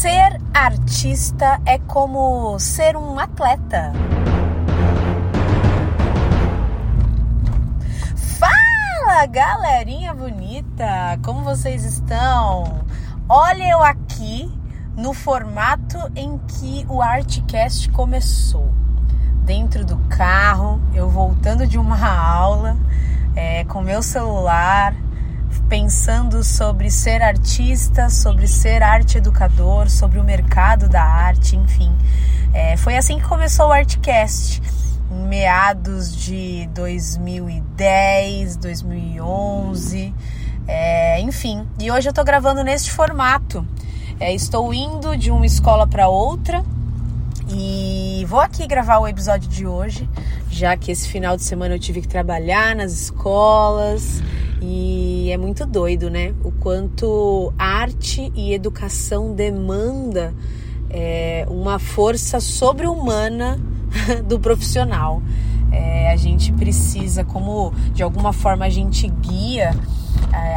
Ser artista é como ser um atleta. Fala, galerinha bonita! Como vocês estão? Olha eu aqui no formato em que o Artcast começou. Dentro do carro, eu voltando de uma aula, é, com meu celular, pensando sobre ser artista, sobre ser arte educador, sobre o mercado da arte, enfim. É, foi assim que começou o Artcast, em meados de 2010, 2011, é, enfim. E hoje eu tô gravando neste formato. É, estou indo de uma escola para outra e vou aqui gravar o episódio de hoje, já que esse final de semana eu tive que trabalhar nas escolas e é muito doido, né? O quanto arte e educação demanda é, uma força sobre-humana do profissional. É, a gente precisa, como de alguma forma a gente guia,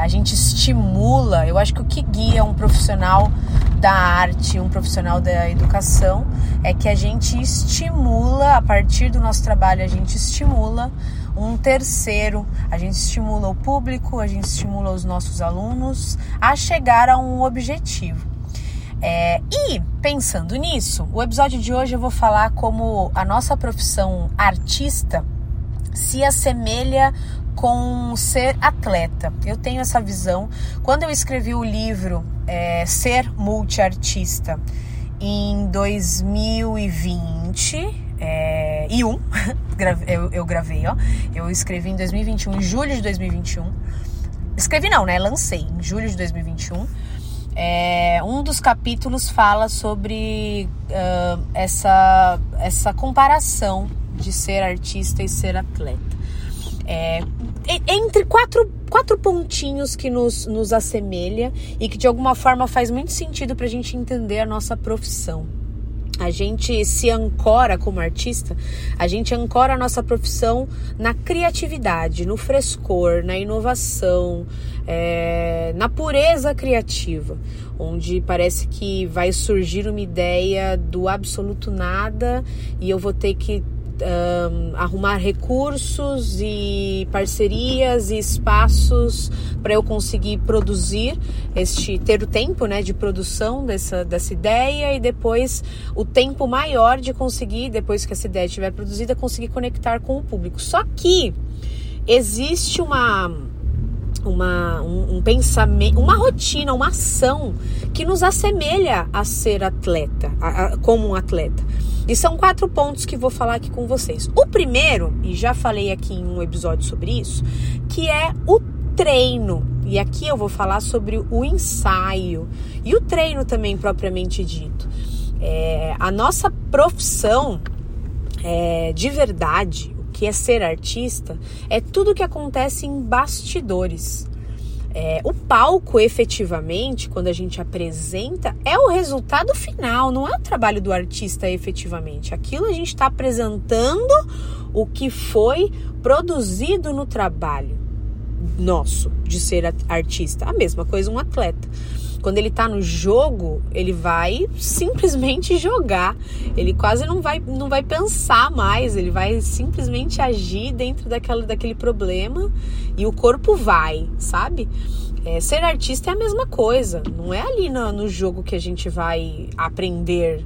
a gente estimula. Eu acho que o que guia um profissional da arte, um profissional da educação, é que a gente estimula, a partir do nosso trabalho, a gente estimula um terceiro, a gente estimula o público, a gente estimula os nossos alunos a chegar a um objetivo. É, e pensando nisso, o episódio de hoje eu vou falar como a nossa profissão artista se assemelha com ser atleta. Eu tenho essa visão. Quando eu escrevi o livro é, Ser Multiartista em 2020, é, e um, eu, eu gravei, ó. Eu escrevi em 2021, em julho de 2021. Escrevi não, né? Lancei em julho de 2021. É, um dos capítulos fala sobre uh, essa, essa comparação de ser artista e ser atleta. É, entre quatro, quatro pontinhos que nos, nos assemelha e que de alguma forma faz muito sentido para a gente entender a nossa profissão. A gente se ancora como artista, a gente ancora a nossa profissão na criatividade, no frescor, na inovação, é, na pureza criativa, onde parece que vai surgir uma ideia do absoluto nada e eu vou ter que um, arrumar recursos e parcerias e espaços para eu conseguir produzir este ter o tempo né, de produção dessa, dessa ideia e depois o tempo maior de conseguir, depois que essa ideia estiver produzida, conseguir conectar com o público. Só que existe uma uma, um, um, pensamento, uma rotina, uma ação que nos assemelha a ser atleta, a, a, como um atleta. E são quatro pontos que vou falar aqui com vocês. O primeiro, e já falei aqui em um episódio sobre isso, que é o treino. E aqui eu vou falar sobre o ensaio e o treino também propriamente dito. É, a nossa profissão é, de verdade, o que é ser artista, é tudo que acontece em bastidores. É, o palco, efetivamente, quando a gente apresenta, é o resultado final, não é o trabalho do artista efetivamente. Aquilo a gente está apresentando o que foi produzido no trabalho nosso de ser artista. A mesma coisa um atleta. Quando ele tá no jogo, ele vai simplesmente jogar. Ele quase não vai, não vai pensar mais, ele vai simplesmente agir dentro daquela, daquele problema e o corpo vai, sabe? É, ser artista é a mesma coisa, não é ali no, no jogo que a gente vai aprender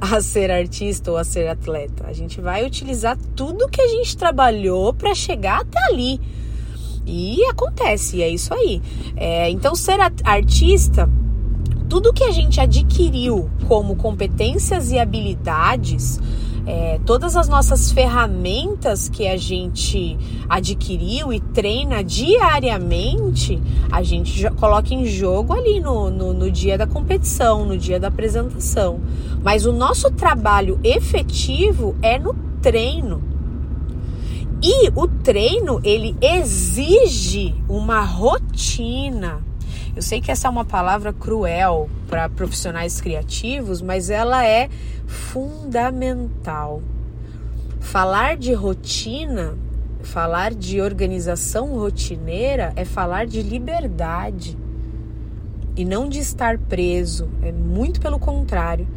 a ser artista ou a ser atleta. A gente vai utilizar tudo que a gente trabalhou para chegar até ali. E acontece, é isso aí. É, então, ser artista, tudo que a gente adquiriu como competências e habilidades, é, todas as nossas ferramentas que a gente adquiriu e treina diariamente, a gente coloca em jogo ali no, no, no dia da competição, no dia da apresentação. Mas o nosso trabalho efetivo é no treino. E o treino, ele exige uma rotina. Eu sei que essa é uma palavra cruel para profissionais criativos, mas ela é fundamental. Falar de rotina, falar de organização rotineira é falar de liberdade. e não de estar preso, é muito pelo contrário.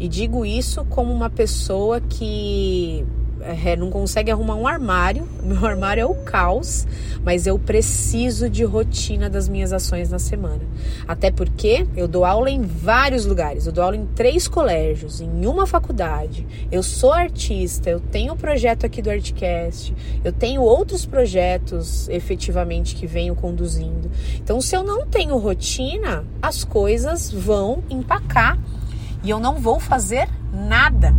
E digo isso como uma pessoa que é, não consegue arrumar um armário. Meu armário é o caos, mas eu preciso de rotina das minhas ações na semana. Até porque eu dou aula em vários lugares. Eu dou aula em três colégios, em uma faculdade. Eu sou artista, eu tenho o projeto aqui do Artcast, eu tenho outros projetos efetivamente que venho conduzindo. Então, se eu não tenho rotina, as coisas vão empacar e eu não vou fazer nada.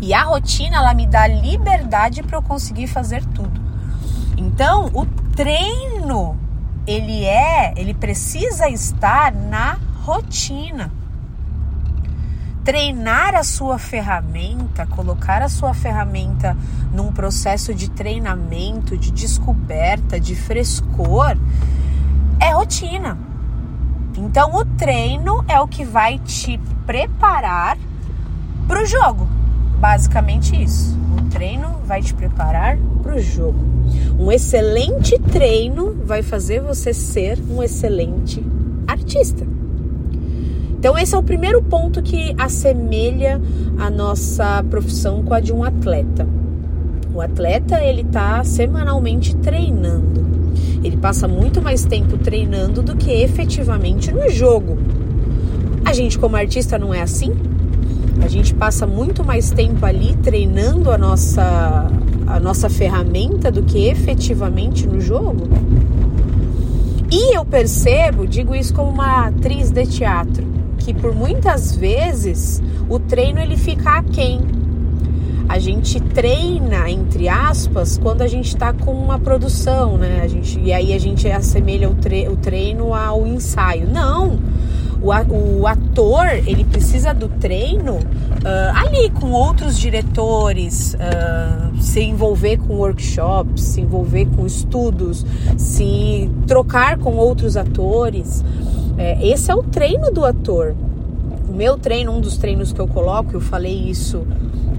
E a rotina ela me dá liberdade para eu conseguir fazer tudo. Então, o treino ele é, ele precisa estar na rotina. Treinar a sua ferramenta, colocar a sua ferramenta num processo de treinamento, de descoberta, de frescor, é rotina. Então, o treino é o que vai te preparar para o jogo. Basicamente isso. O treino vai te preparar para o jogo. Um excelente treino vai fazer você ser um excelente artista. Então esse é o primeiro ponto que assemelha a nossa profissão com a de um atleta. O atleta ele está semanalmente treinando. Ele passa muito mais tempo treinando do que efetivamente no jogo. A gente como artista não é assim? A gente passa muito mais tempo ali treinando a nossa, a nossa ferramenta do que efetivamente no jogo. E eu percebo, digo isso como uma atriz de teatro, que por muitas vezes o treino ele fica aquém. A gente treina, entre aspas, quando a gente está com uma produção, né? A gente, e aí a gente assemelha o, tre o treino ao ensaio. Não! O, o ator ele precisa do treino uh, ali com outros diretores, uh, se envolver com workshops, se envolver com estudos, se trocar com outros atores. É, esse é o treino do ator. O meu treino, um dos treinos que eu coloco, eu falei isso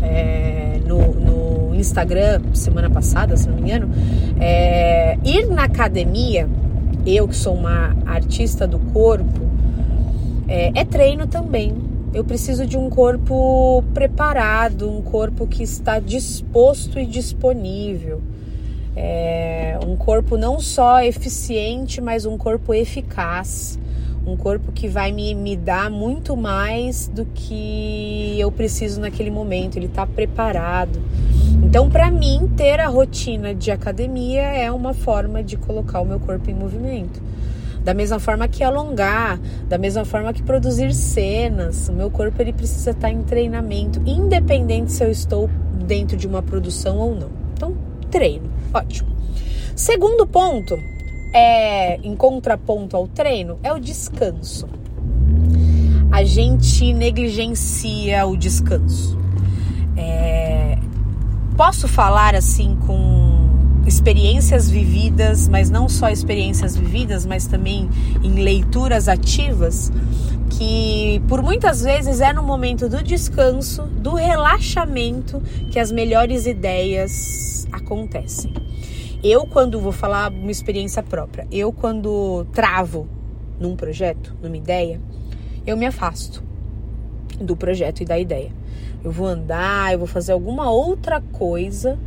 é, no, no Instagram semana passada, se não me engano, é, ir na academia, eu que sou uma artista do corpo, é, é treino também. Eu preciso de um corpo preparado, um corpo que está disposto e disponível. É, um corpo não só eficiente, mas um corpo eficaz. Um corpo que vai me, me dar muito mais do que eu preciso naquele momento. Ele está preparado. Então, para mim, ter a rotina de academia é uma forma de colocar o meu corpo em movimento. Da mesma forma que alongar, da mesma forma que produzir cenas. O meu corpo ele precisa estar em treinamento, independente se eu estou dentro de uma produção ou não. Então, treino. Ótimo. Segundo ponto, é em contraponto ao treino, é o descanso. A gente negligencia o descanso. É, posso falar assim com experiências vividas, mas não só experiências vividas, mas também em leituras ativas, que por muitas vezes é no momento do descanso, do relaxamento, que as melhores ideias acontecem. Eu, quando vou falar uma experiência própria, eu, quando travo num projeto, numa ideia, eu me afasto do projeto e da ideia. Eu vou andar, eu vou fazer alguma outra coisa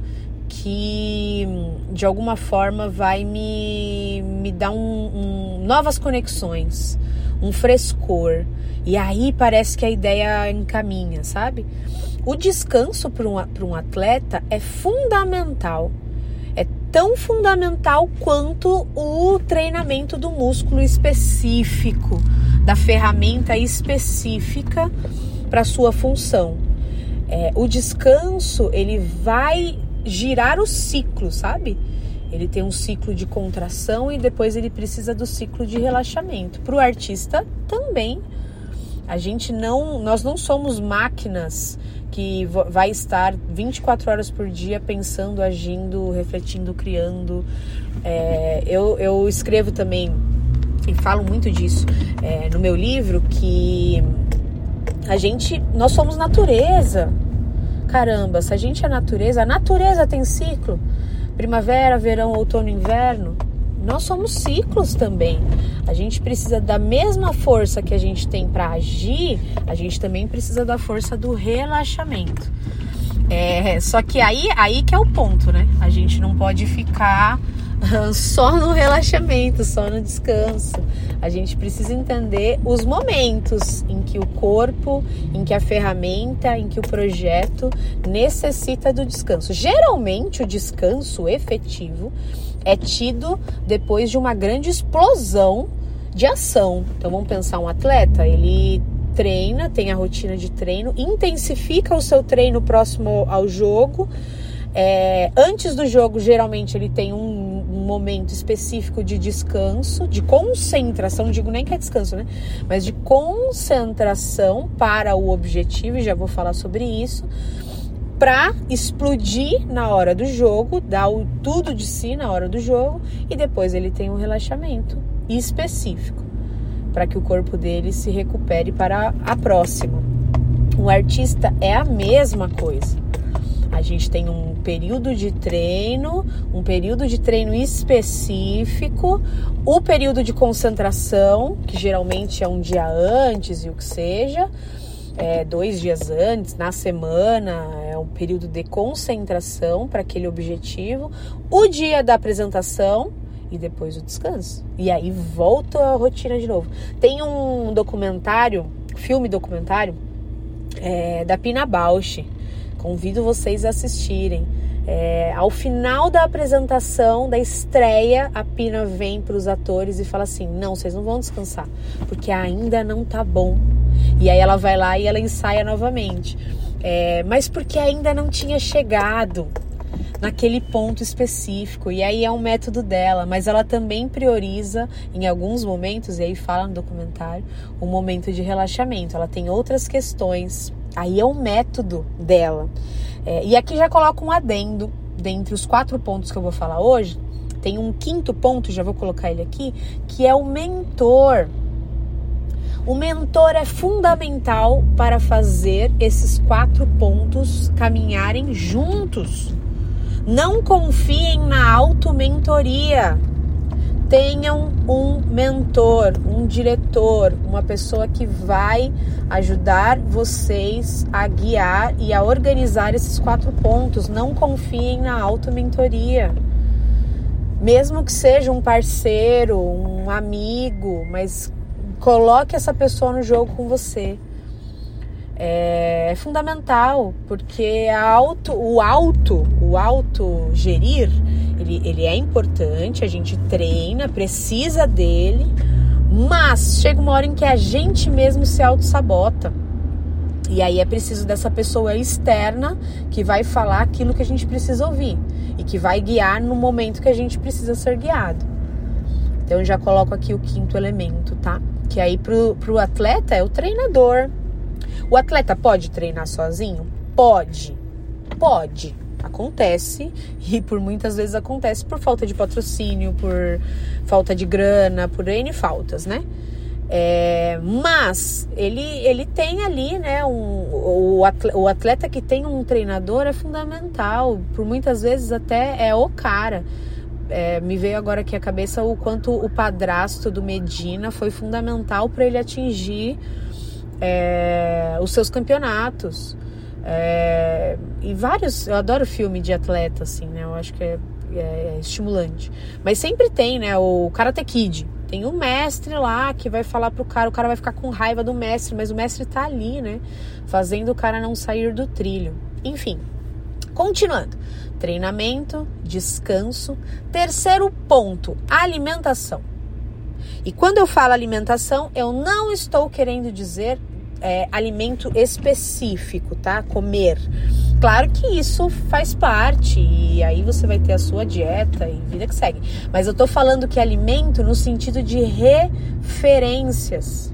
que de alguma forma vai me, me dar um, um, novas conexões, um frescor. E aí parece que a ideia encaminha, sabe? O descanso para um, um atleta é fundamental. É tão fundamental quanto o treinamento do músculo específico, da ferramenta específica para sua função. É, o descanso ele vai girar o ciclo, sabe? Ele tem um ciclo de contração e depois ele precisa do ciclo de relaxamento. Para o artista também. A gente não, nós não somos máquinas que vai estar 24 horas por dia pensando, agindo, refletindo, criando. É, eu, eu escrevo também e falo muito disso é, no meu livro que a gente, nós somos natureza, Caramba, se a gente é natureza, a natureza tem ciclo. Primavera, verão, outono, inverno. nós somos ciclos também. A gente precisa da mesma força que a gente tem para agir, a gente também precisa da força do relaxamento. É, só que aí, aí que é o ponto, né? A gente não pode ficar só no relaxamento, só no descanso. A gente precisa entender os momentos em que o corpo, em que a ferramenta, em que o projeto necessita do descanso. Geralmente, o descanso efetivo é tido depois de uma grande explosão de ação. Então, vamos pensar um atleta, ele treina, tem a rotina de treino, intensifica o seu treino próximo ao jogo é, antes do jogo, geralmente, ele tem um, um, momento específico de descanso, de concentração, não digo nem que é descanso, né? Mas de concentração para o objetivo, e já vou falar sobre isso, para explodir na hora do jogo, dar o tudo de si na hora do jogo, e depois ele tem um relaxamento específico para que o corpo dele se recupere para a próxima. O artista é a mesma coisa. A gente tem um período de treino, um período de treino específico, o período de concentração, que geralmente é um dia antes e o que seja, é, dois dias antes, na semana, é um período de concentração para aquele objetivo, o dia da apresentação e depois o descanso. E aí volta a rotina de novo. Tem um documentário, filme documentário, é, da Pina Bausch Convido vocês a assistirem. É, ao final da apresentação, da estreia, a Pina vem para os atores e fala assim: Não, vocês não vão descansar, porque ainda não tá bom. E aí ela vai lá e ela ensaia novamente. É, mas porque ainda não tinha chegado naquele ponto específico. E aí é um método dela, mas ela também prioriza em alguns momentos, e aí fala no documentário, o um momento de relaxamento. Ela tem outras questões Aí é o método dela. É, e aqui já coloco um adendo dentre os quatro pontos que eu vou falar hoje. Tem um quinto ponto, já vou colocar ele aqui, que é o mentor. O mentor é fundamental para fazer esses quatro pontos caminharem juntos. Não confiem na auto-mentoria tenham um mentor, um diretor, uma pessoa que vai ajudar vocês a guiar e a organizar esses quatro pontos. Não confiem na auto-mentoria. Mesmo que seja um parceiro, um amigo, mas coloque essa pessoa no jogo com você. É, é fundamental, porque a auto, o auto, o auto gerir, ele, ele é importante, a gente treina, precisa dele, mas chega uma hora em que a gente mesmo se auto-sabota. E aí é preciso dessa pessoa externa que vai falar aquilo que a gente precisa ouvir e que vai guiar no momento que a gente precisa ser guiado. Então já coloco aqui o quinto elemento, tá? Que aí pro, pro atleta é o treinador. O atleta pode treinar sozinho? Pode. Pode acontece e por muitas vezes acontece por falta de patrocínio, por falta de grana, por N faltas, né? É, mas ele, ele tem ali, né? Um, o, atleta, que tem um treinador é fundamental, por muitas vezes até é o cara. É, me veio agora aqui a cabeça o quanto o padrasto do Medina foi fundamental para ele atingir é, os seus campeonatos. É, e vários, eu adoro filme de atleta, assim, né? Eu acho que é, é, estimulante. Mas sempre tem, né? O Karate Kid. Tem o mestre lá que vai falar pro cara, o cara vai ficar com raiva do mestre, mas o mestre tá ali, né? Fazendo o cara não sair do trilho. Enfim, continuando. Treinamento, descanso. Terceiro ponto, alimentação. E quando eu falo alimentação, eu não estou querendo dizer é, alimento específico, tá? Comer. Claro que isso faz parte e aí você vai ter a sua dieta e vida que segue. Mas eu tô falando que alimento no sentido de referências.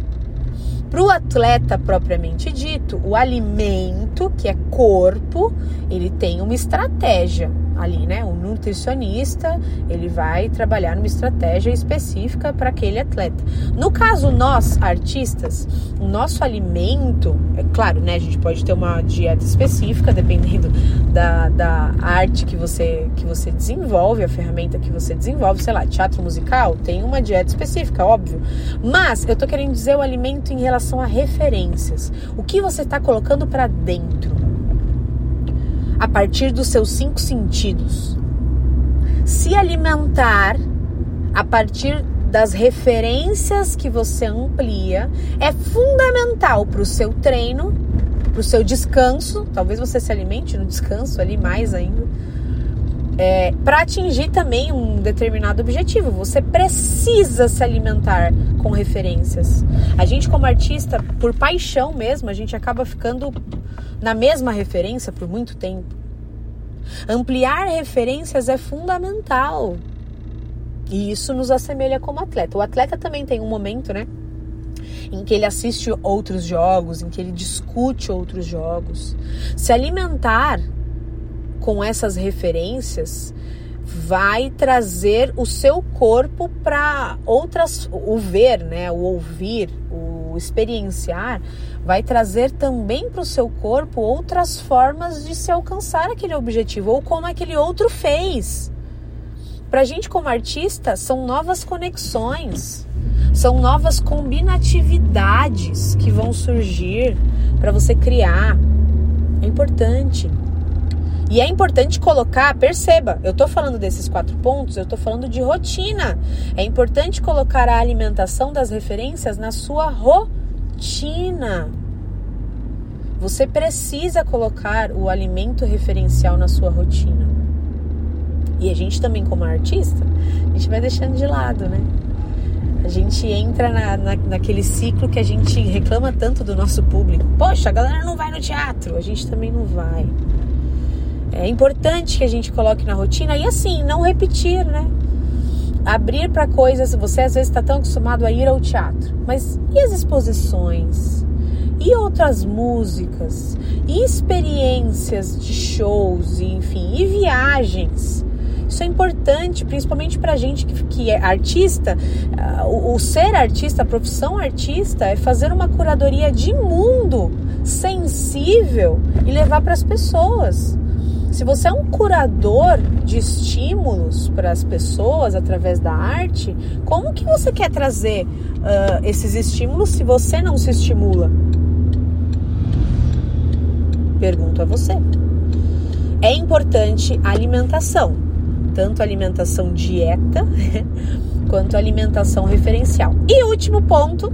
Para o atleta propriamente dito, o alimento, que é corpo, ele tem uma estratégia. Ali, né? O nutricionista, ele vai trabalhar numa estratégia específica para aquele atleta. No caso, nós, artistas, o nosso alimento, é claro, né? A gente pode ter uma dieta específica, dependendo da, da arte que você, que você desenvolve, a ferramenta que você desenvolve, sei lá, teatro musical, tem uma dieta específica, óbvio. Mas eu tô querendo dizer o alimento em relação a referências. O que você está colocando para dentro a partir dos seus cinco sentidos. Se alimentar a partir das referências que você amplia é fundamental para o seu treino, para o seu descanso. Talvez você se alimente no descanso ali mais ainda. É, para atingir também um determinado objetivo. Você precisa se alimentar com referências. A gente, como artista, por paixão mesmo, a gente acaba ficando na mesma referência por muito tempo. Ampliar referências é fundamental. E isso nos assemelha como atleta. O atleta também tem um momento, né? Em que ele assiste outros jogos, em que ele discute outros jogos. Se alimentar com essas referências vai trazer o seu corpo para outras o ver, né, o ouvir, o experienciar, vai trazer também para o seu corpo outras formas de se alcançar aquele objetivo ou como aquele outro fez. Para a gente como artista são novas conexões, são novas combinatividades que vão surgir para você criar. É importante. E é importante colocar, perceba, eu estou falando desses quatro pontos, eu estou falando de rotina. É importante colocar a alimentação das referências na sua rotina. Você precisa colocar o alimento referencial na sua rotina. E a gente também, como artista, a gente vai deixando de lado, né? A gente entra na, na, naquele ciclo que a gente reclama tanto do nosso público. Poxa, a galera não vai no teatro, a gente também não vai. É importante que a gente coloque na rotina e assim, não repetir, né? Abrir para coisas. Você às vezes está tão acostumado a ir ao teatro, mas e as exposições? E outras músicas? E experiências de shows, enfim, e viagens? Isso é importante, principalmente para gente que, que é artista. Uh, o, o ser artista, a profissão artista, é fazer uma curadoria de mundo sensível e levar para as pessoas. Se você é um curador de estímulos para as pessoas através da arte, como que você quer trazer uh, esses estímulos se você não se estimula? Pergunto a você. É importante a alimentação, tanto a alimentação dieta quanto a alimentação referencial. E último ponto,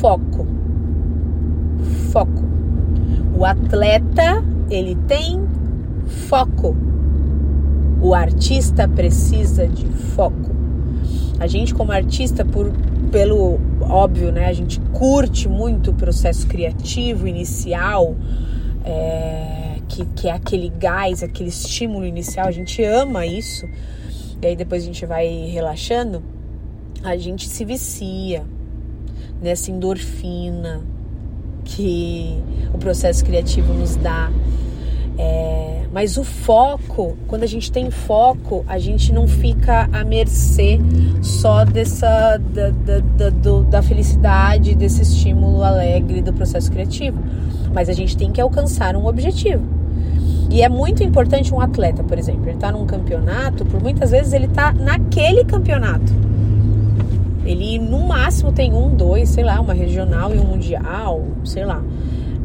foco. Foco. O atleta ele tem foco. O artista precisa de foco. A gente como artista, por, pelo óbvio, né, a gente curte muito o processo criativo inicial, é, que, que é aquele gás, aquele estímulo inicial, a gente ama isso. E aí depois a gente vai relaxando, a gente se vicia nessa endorfina que o processo criativo nos dá. É, mas o foco, quando a gente tem foco, a gente não fica à mercê só dessa da, da, da, do, da felicidade, desse estímulo alegre do processo criativo. Mas a gente tem que alcançar um objetivo. E é muito importante um atleta, por exemplo, ele está num campeonato, por muitas vezes ele está naquele campeonato. Ele no máximo tem um, dois, sei lá, uma regional e um mundial, sei lá.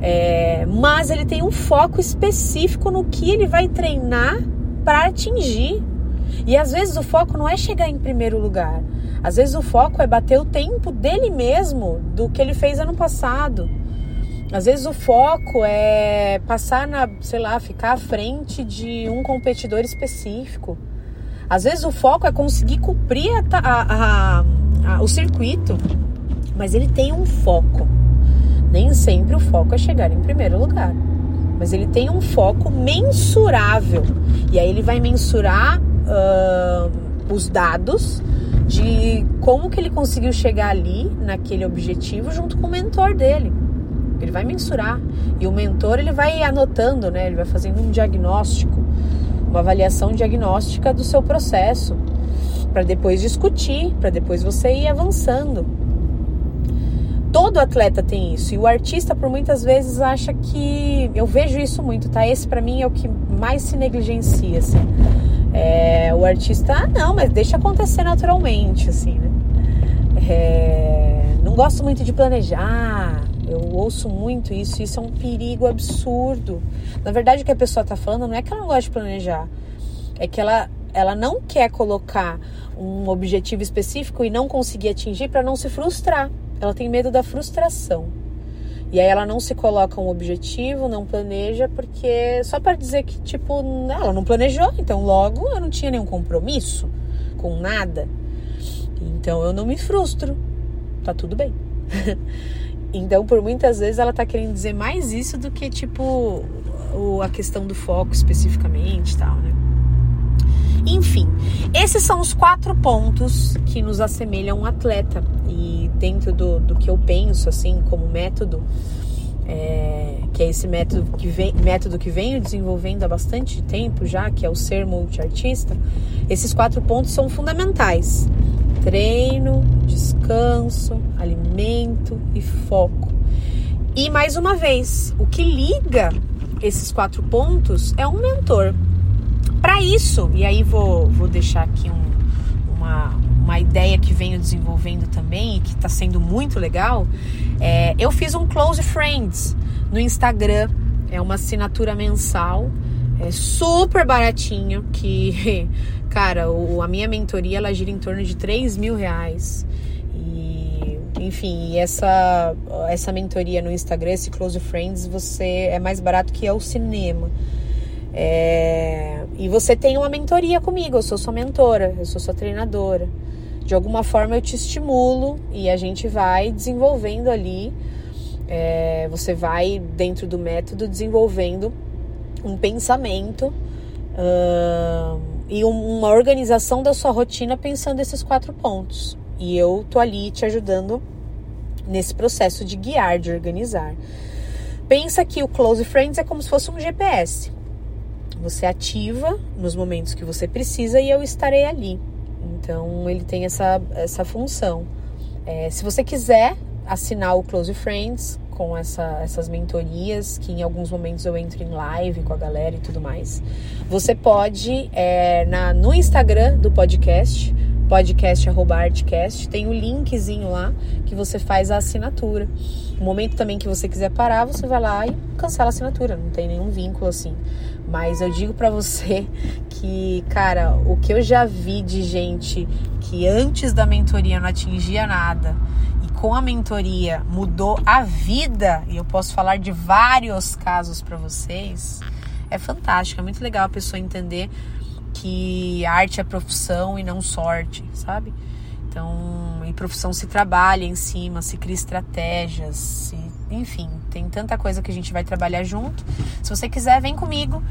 É, mas ele tem um foco específico no que ele vai treinar para atingir. E às vezes o foco não é chegar em primeiro lugar. Às vezes o foco é bater o tempo dele mesmo, do que ele fez ano passado. Às vezes o foco é passar na, sei lá, ficar à frente de um competidor específico. Às vezes o foco é conseguir cumprir a, a, a, o circuito, mas ele tem um foco. Nem sempre o foco é chegar em primeiro lugar, mas ele tem um foco mensurável. E aí ele vai mensurar uh, os dados de como que ele conseguiu chegar ali naquele objetivo junto com o mentor dele. Ele vai mensurar e o mentor ele vai anotando, né? Ele vai fazendo um diagnóstico uma avaliação diagnóstica do seu processo, para depois discutir, para depois você ir avançando. Todo atleta tem isso e o artista por muitas vezes acha que eu vejo isso muito, tá? Esse para mim é o que mais se negligencia, assim. É, o artista, ah, não, mas deixa acontecer naturalmente, assim, né? É, não gosto muito de planejar, eu ouço muito isso, isso é um perigo absurdo. Na verdade, o que a pessoa está falando não é que ela não gosta de planejar, é que ela, ela não quer colocar um objetivo específico e não conseguir atingir para não se frustrar. Ela tem medo da frustração. E aí ela não se coloca um objetivo, não planeja, porque só para dizer que, tipo, ela não planejou, então logo eu não tinha nenhum compromisso com nada. Então eu não me frustro. Tá tudo bem. Então, por muitas vezes, ela tá querendo dizer mais isso do que, tipo, o, a questão do foco especificamente tal, né? Esses são os quatro pontos que nos assemelham um atleta. E dentro do, do que eu penso, assim, como método, é, que é esse método que, vem, método que venho desenvolvendo há bastante tempo já, que é o ser multiartista, esses quatro pontos são fundamentais treino, descanso, alimento e foco. E mais uma vez, o que liga esses quatro pontos é um mentor. Para isso, e aí vou, vou deixar aqui um, uma, uma ideia que venho desenvolvendo também e que está sendo muito legal. É, eu fiz um Close Friends no Instagram, é uma assinatura mensal, é super baratinho, que Cara, o, a minha mentoria ela gira em torno de 3 mil reais. E, enfim, essa, essa mentoria no Instagram, esse Close Friends, você é mais barato que é o cinema. É, e você tem uma mentoria comigo, eu sou sua mentora, eu sou sua treinadora. De alguma forma eu te estimulo e a gente vai desenvolvendo ali. É, você vai, dentro do método, desenvolvendo um pensamento. Uh, e uma organização da sua rotina pensando esses quatro pontos. E eu tô ali te ajudando nesse processo de guiar, de organizar. Pensa que o Close Friends é como se fosse um GPS. Você ativa nos momentos que você precisa e eu estarei ali. Então ele tem essa, essa função. É, se você quiser assinar o Close Friends, com essa, essas mentorias, que em alguns momentos eu entro em live com a galera e tudo mais. Você pode, é, na, no Instagram do podcast, podcast@artcast, tem o um linkzinho lá que você faz a assinatura. No momento também que você quiser parar, você vai lá e cancela a assinatura, não tem nenhum vínculo assim. Mas eu digo para você que, cara, o que eu já vi de gente que antes da mentoria não atingia nada com a mentoria mudou a vida, e eu posso falar de vários casos para vocês, é fantástico, é muito legal a pessoa entender que arte é profissão e não sorte, sabe? Então, em profissão se trabalha em cima, se cria estratégias, se, enfim, tem tanta coisa que a gente vai trabalhar junto. Se você quiser, vem comigo,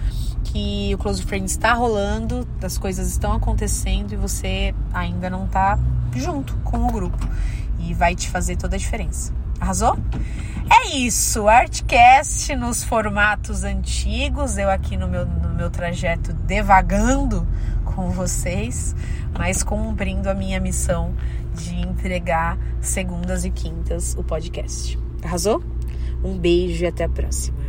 que o Close Friends está rolando, as coisas estão acontecendo e você ainda não está junto com o grupo e vai te fazer toda a diferença. Arrasou? É isso, Artcast nos formatos antigos, eu aqui no meu, no meu trajeto devagando com vocês, mas cumprindo a minha missão de entregar segundas e quintas o podcast. Arrasou? Um beijo e até a próxima.